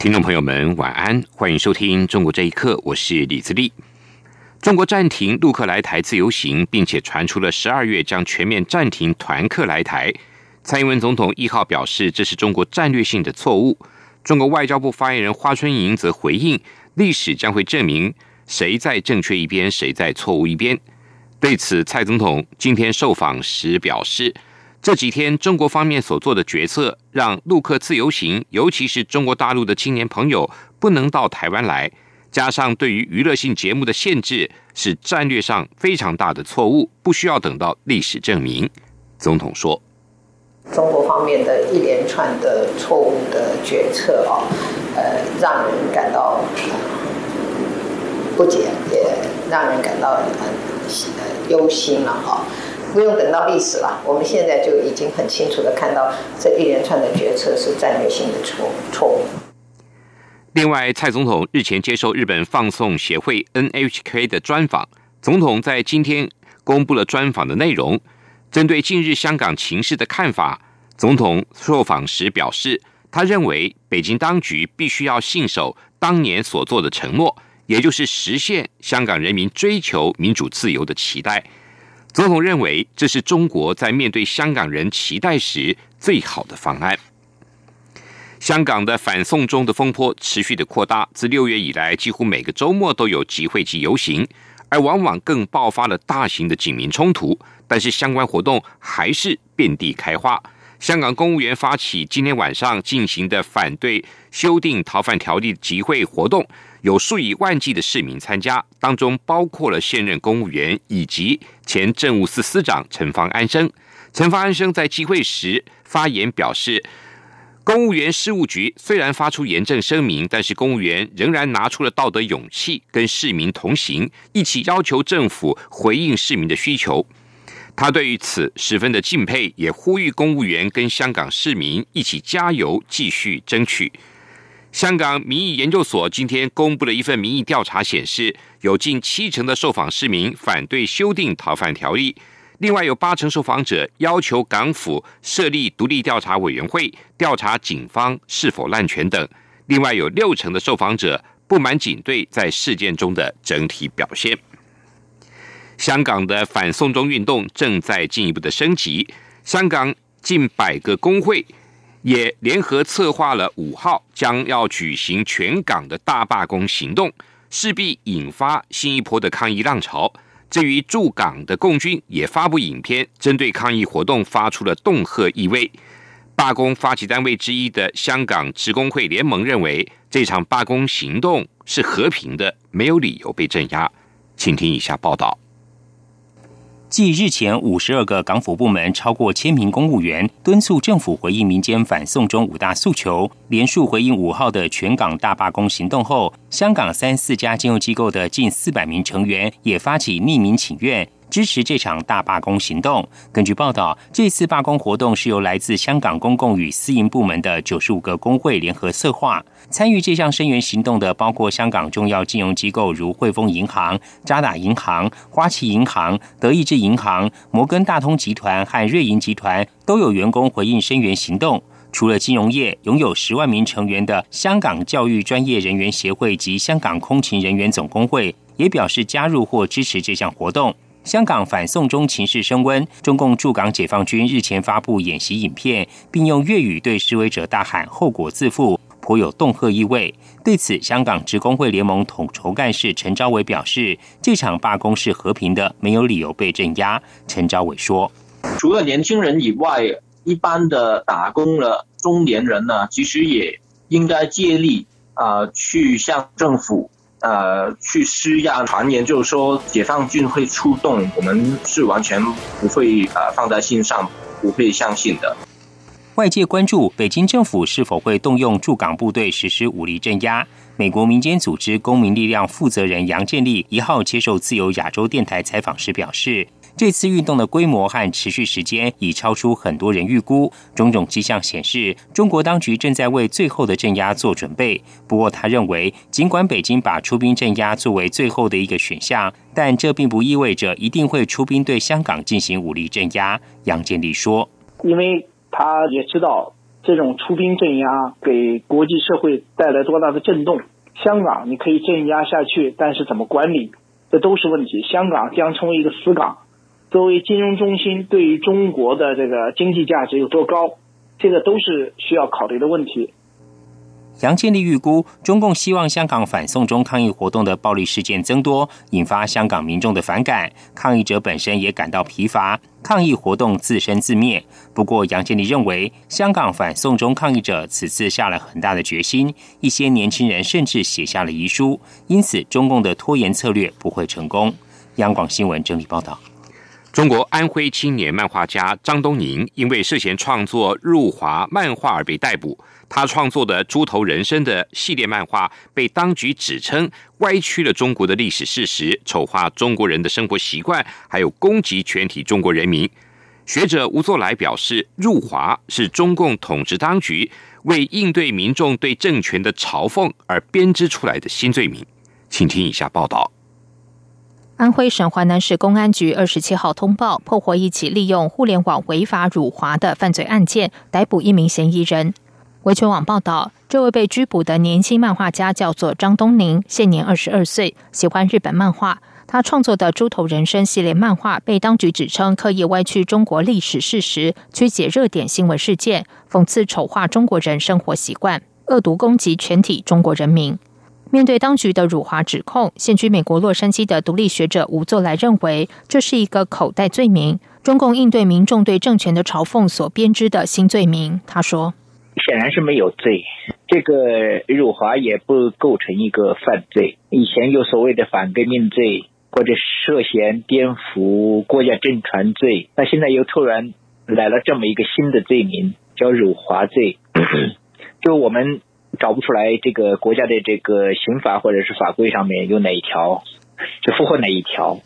听众朋友们，晚安，欢迎收听《中国这一刻》，我是李自立。中国暂停陆客来台自由行，并且传出了十二月将全面暂停团客来台。蔡英文总统一号表示，这是中国战略性的错误。中国外交部发言人华春莹则回应，历史将会证明谁在正确一边，谁在错误一边。对此，蔡总统今天受访时表示。这几天，中国方面所做的决策，让陆客自由行，尤其是中国大陆的青年朋友不能到台湾来，加上对于娱乐性节目的限制，是战略上非常大的错误，不需要等到历史证明。总统说：“中国方面的一连串的错误的决策啊，呃，让人感到不解，也让人感到很忧心了啊。”不用等到历史了，我们现在就已经很清楚的看到这一连串的决策是战略性的错错误。另外，蔡总统日前接受日本放送协会 NHK 的专访，总统在今天公布了专访的内容。针对近日香港情势的看法，总统受访时表示，他认为北京当局必须要信守当年所做的承诺，也就是实现香港人民追求民主自由的期待。总统认为，这是中国在面对香港人期待时最好的方案。香港的反送中的风波持续的扩大，自六月以来，几乎每个周末都有集会及游行，而往往更爆发了大型的警民冲突。但是相关活动还是遍地开花。香港公务员发起今天晚上进行的反对修订逃犯条例集会活动。有数以万计的市民参加，当中包括了现任公务员以及前政务司司长陈方安生。陈方安生在集会时发言表示，公务员事务局虽然发出严正声明，但是公务员仍然拿出了道德勇气，跟市民同行，一起要求政府回应市民的需求。他对于此十分的敬佩，也呼吁公务员跟香港市民一起加油，继续争取。香港民意研究所今天公布了一份民意调查，显示有近七成的受访市民反对修订逃犯条例，另外有八成受访者要求港府设立独立调查委员会调查警方是否滥权等，另外有六成的受访者不满警队在事件中的整体表现。香港的反送中运动正在进一步的升级，香港近百个工会。也联合策划了五号将要举行全港的大罢工行动，势必引发新一波的抗议浪潮。至于驻港的共军也发布影片，针对抗议活动发出了恫吓意味。罢工发起单位之一的香港职工会联盟认为，这场罢工行动是和平的，没有理由被镇压。请听以下报道。继日前五十二个港府部门超过千名公务员敦促政府回应民间反送中五大诉求，连数回应五号的全港大罢工行动后，香港三四家金融机构的近四百名成员也发起匿名请愿。支持这场大罢工行动。根据报道，这次罢工活动是由来自香港公共与私营部门的九十五个工会联合策划。参与这项声援行动的包括香港重要金融机构如汇丰银行、渣打银行、花旗银行、德意志银行、摩根大通集团和瑞银集团，都有员工回应声援行动。除了金融业，拥有十万名成员的香港教育专业人员协会及香港空勤人员总工会也表示加入或支持这项活动。香港反送中情势升温，中共驻港解放军日前发布演习影片，并用粤语对示威者大喊“后果自负”，颇有恫吓意味。对此，香港职工会联盟统筹干事陈昭伟表示：“这场罢工是和平的，没有理由被镇压。”陈昭伟说：“除了年轻人以外，一般的打工的中年人呢，其实也应该借力啊，去向政府。”呃，去施压传言，就是说解放军会出动，我们是完全不会呃放在心上，不会相信的。外界关注北京政府是否会动用驻港部队实施武力镇压。美国民间组织公民力量负责人杨建立一号接受自由亚洲电台采访时表示。这次运动的规模和持续时间已超出很多人预估，种种迹象显示，中国当局正在为最后的镇压做准备。不过，他认为，尽管北京把出兵镇压作为最后的一个选项，但这并不意味着一定会出兵对香港进行武力镇压。杨建立说：“因为他也知道这种出兵镇压给国际社会带来多大的震动。香港你可以镇压下去，但是怎么管理，这都是问题。香港将成为一个死港。”作为金融中心，对于中国的这个经济价值有多高，这个都是需要考虑的问题。杨建立预估，中共希望香港反送中抗议活动的暴力事件增多，引发香港民众的反感，抗议者本身也感到疲乏，抗议活动自生自灭。不过，杨建立认为，香港反送中抗议者此次下了很大的决心，一些年轻人甚至写下了遗书，因此中共的拖延策略不会成功。央广新闻整理报道。中国安徽青年漫画家张东宁因为涉嫌创作入华漫画而被逮捕。他创作的《猪头人生》的系列漫画被当局指称歪曲了中国的历史事实，丑化中国人的生活习惯，还有攻击全体中国人民。学者吴作来表示，入华是中共统治当局为应对民众对政权的嘲讽而编织出来的新罪名。请听以下报道。安徽省淮南市公安局二十七号通报，破获一起利用互联网违法辱华的犯罪案件，逮捕一名嫌疑人。维权网报道，这位被拘捕的年轻漫画家叫做张东宁，现年二十二岁，喜欢日本漫画。他创作的《猪头人生》系列漫画被当局指称刻意歪曲中国历史事实，曲解热点新闻事件，讽刺丑化中国人生活习惯，恶毒攻击全体中国人民。面对当局的辱华指控，现居美国洛杉矶的独立学者吴作来认为，这是一个口袋罪名，中共应对民众对政权的嘲讽所编织的新罪名。他说：“显然是没有罪，这个辱华也不构成一个犯罪。以前有所谓的反革命罪或者涉嫌颠覆国家政权罪，那现在又突然来了这么一个新的罪名，叫辱华罪。就我们。”找不出来这个国家的这个刑法或者是法规上面有哪一条，就符合哪一条。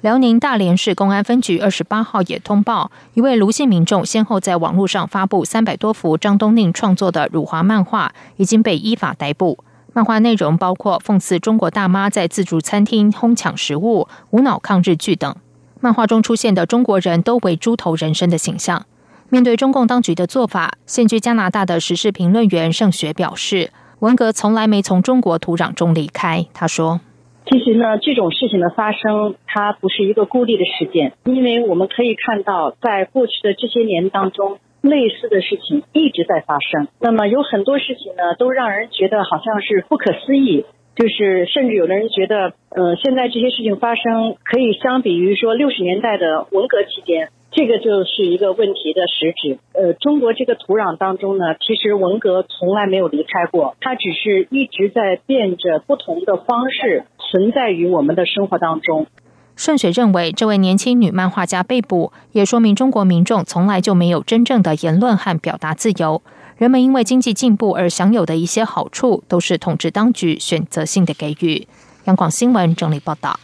辽宁大连市公安分局二十八号也通报，一位卢姓民众先后在网络上发布三百多幅张东宁创作的辱华漫画，已经被依法逮捕。漫画内容包括讽刺中国大妈在自助餐厅哄抢食物、无脑抗日剧等。漫画中出现的中国人都为猪头人身的形象。面对中共当局的做法，现居加拿大的时事评论员盛雪表示：“文革从来没从中国土壤中离开。”他说：“其实呢，这种事情的发生，它不是一个孤立的事件，因为我们可以看到，在过去的这些年当中，类似的事情一直在发生。那么有很多事情呢，都让人觉得好像是不可思议，就是甚至有的人觉得，嗯，现在这些事情发生，可以相比于说六十年代的文革期间。”这个就是一个问题的实质。呃，中国这个土壤当中呢，其实文革从来没有离开过，它只是一直在变着不同的方式存在于我们的生活当中。顺水认为，这位年轻女漫画家被捕，也说明中国民众从来就没有真正的言论和表达自由。人们因为经济进步而享有的一些好处，都是统治当局选择性的给予。央广新闻整理报道。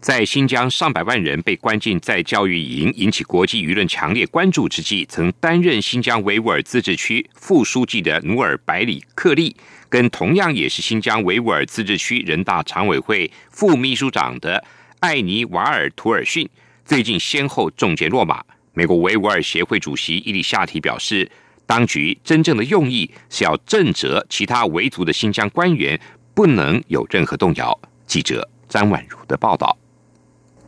在新疆上百万人被关进在教育营，引起国际舆论强烈关注之际，曾担任新疆维吾尔自治区副书记的努尔百里克利，跟同样也是新疆维吾尔自治区人大常委会副秘书长的艾尼瓦尔图尔逊，最近先后中箭落马。美国维吾尔协会主席伊里夏提表示，当局真正的用意是要震慑其他维族的新疆官员，不能有任何动摇。记者张婉如的报道。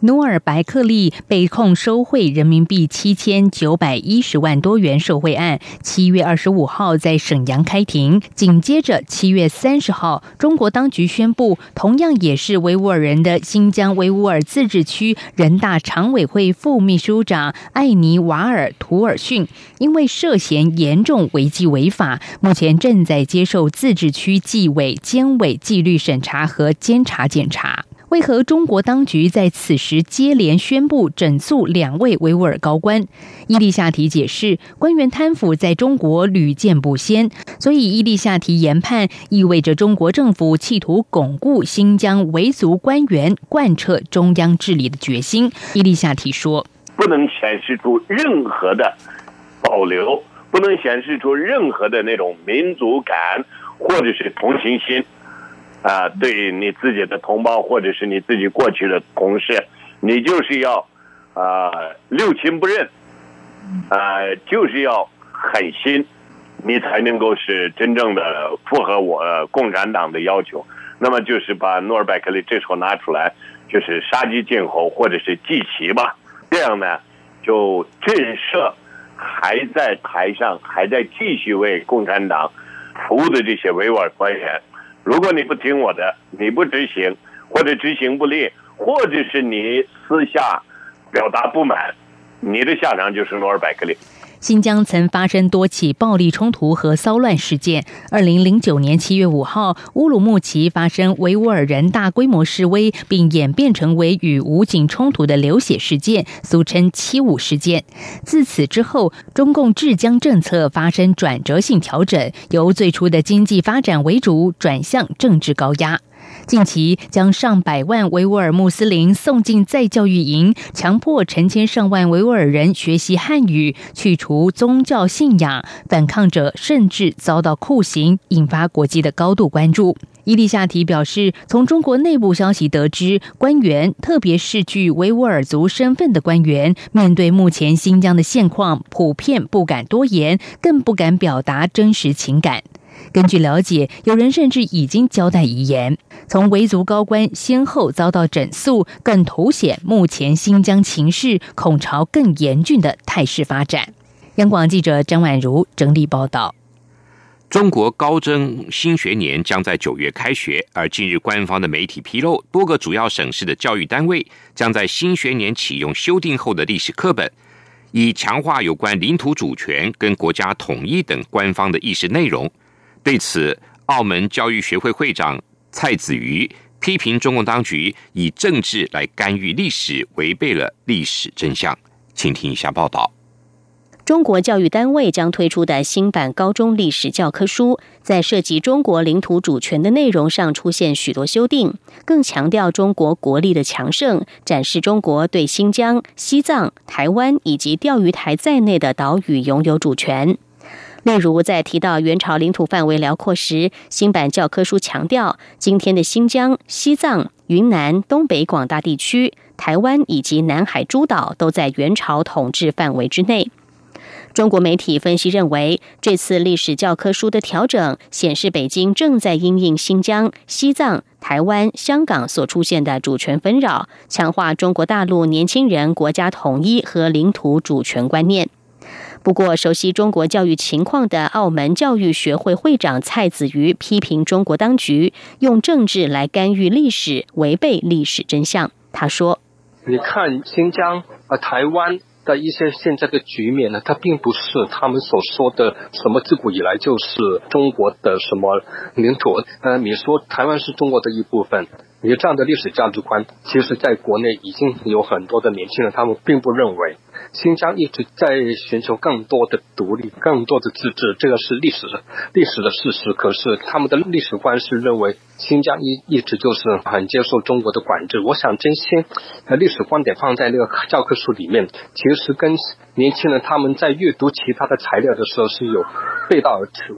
努尔白克利被控收贿人民币七千九百一十万多元受贿案，七月二十五号在沈阳开庭。紧接着七月三十号，中国当局宣布，同样也是维吾尔人的新疆维吾尔自治区人大常委会副秘书长艾尼瓦尔图尔逊，因为涉嫌严重违纪违法，目前正在接受自治区纪委监委纪律审查和监察检查。为何中国当局在此时接连宣布整肃两位维吾尔高官？伊利夏提解释，官员贪腐在中国屡见不鲜，所以伊利夏提研判意味着中国政府企图巩固新疆维族官员贯彻中央治理的决心。伊利夏提说：“不能显示出任何的保留，不能显示出任何的那种民族感或者是同情心。”啊，对你自己的同胞或者是你自己过去的同事，你就是要啊六亲不认，啊就是要狠心，你才能够是真正的符合我共产党的要求。那么就是把诺尔·拜克利这时候拿出来，就是杀鸡儆猴或者是祭旗吧，这样呢就震慑还在台上还在继续为共产党服务的这些维吾尔官员。如果你不听我的，你不执行，或者执行不力，或者是你私下表达不满，你的下场就是诺尔百克利。新疆曾发生多起暴力冲突和骚乱事件。二零零九年七月五号，乌鲁木齐发生维吾尔人大规模示威，并演变成为与武警冲突的流血事件，俗称“七五事件”。自此之后，中共治疆政策发生转折性调整，由最初的经济发展为主，转向政治高压。近期将上百万维吾尔穆斯林送进再教育营，强迫成千上万维吾尔人学习汉语，去除宗教信仰。反抗者甚至遭到酷刑，引发国际的高度关注。伊丽夏提表示，从中国内部消息得知，官员，特别是具维吾尔族身份的官员，面对目前新疆的现况，普遍不敢多言，更不敢表达真实情感。根据了解，有人甚至已经交代遗言。从维族高官先后遭到整肃，更凸显目前新疆情势恐朝更严峻的态势发展。央广记者张婉如整理报道。中国高中新学年将在九月开学，而近日官方的媒体披露，多个主要省市的教育单位将在新学年启用修订后的历史课本，以强化有关领土主权跟国家统一等官方的意识内容。对此，澳门教育学会会长蔡子瑜批评中共当局以政治来干预历史，违背了历史真相。请听一下报道：中国教育单位将推出的新版高中历史教科书，在涉及中国领土主权的内容上出现许多修订，更强调中国国力的强盛，展示中国对新疆、西藏、台湾以及钓鱼台在内的岛屿拥有主权。例如，在提到元朝领土范围辽阔时，新版教科书强调，今天的新疆、西藏、云南、东北广大地区、台湾以及南海诸岛都在元朝统治范围之内。中国媒体分析认为，这次历史教科书的调整显示，北京正在因应新疆、西藏、台湾、香港所出现的主权纷扰，强化中国大陆年轻人国家统一和领土主权观念。不过，熟悉中国教育情况的澳门教育学会会长蔡子瑜批评中国当局用政治来干预历史，违背历史真相。他说：“你看新疆啊，台湾。”的一些现在的局面呢，它并不是他们所说的什么自古以来就是中国的什么领土。呃，你说台湾是中国的一部分，有这样的历史价值观，其实在国内已经有很多的年轻人，他们并不认为新疆一直在寻求更多的独立、更多的自治，这个是历史历史的事实。可是他们的历史观是认为。新疆一一直就是很接受中国的管制，我想这些历史观点放在那个教科书里面，其实跟年轻人他们在阅读其他的材料的时候是有背道而驰。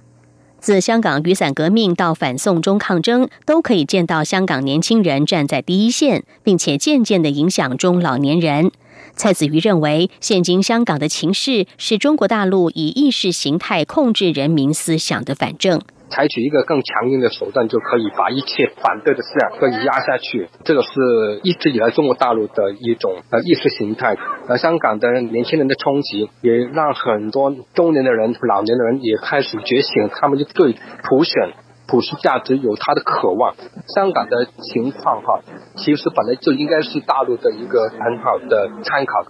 自香港雨伞革命到反送中抗争，都可以见到香港年轻人站在第一线，并且渐渐的影响中老年人。蔡子瑜认为，现今香港的情势是中国大陆以意识形态控制人民思想的反证。采取一个更强硬的手段，就可以把一切反对的思想可以压下去。这个是一直以来中国大陆的一种呃意识形态。而，香港的年轻人的冲击，也让很多中年的人、老年的人也开始觉醒，他们就对普选、普世价值有他的渴望。香港的情况哈，其实本来就应该是大陆的一个很好的参考。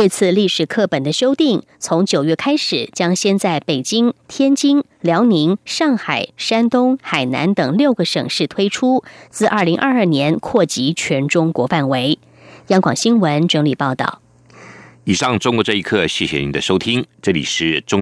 这次历史课本的修订，从九月开始，将先在北京、天津、辽宁、上海、山东、海南等六个省市推出，自二零二二年扩及全中国范围。央广新闻整理报道。以上中国这一刻，谢谢您的收听，这里是中。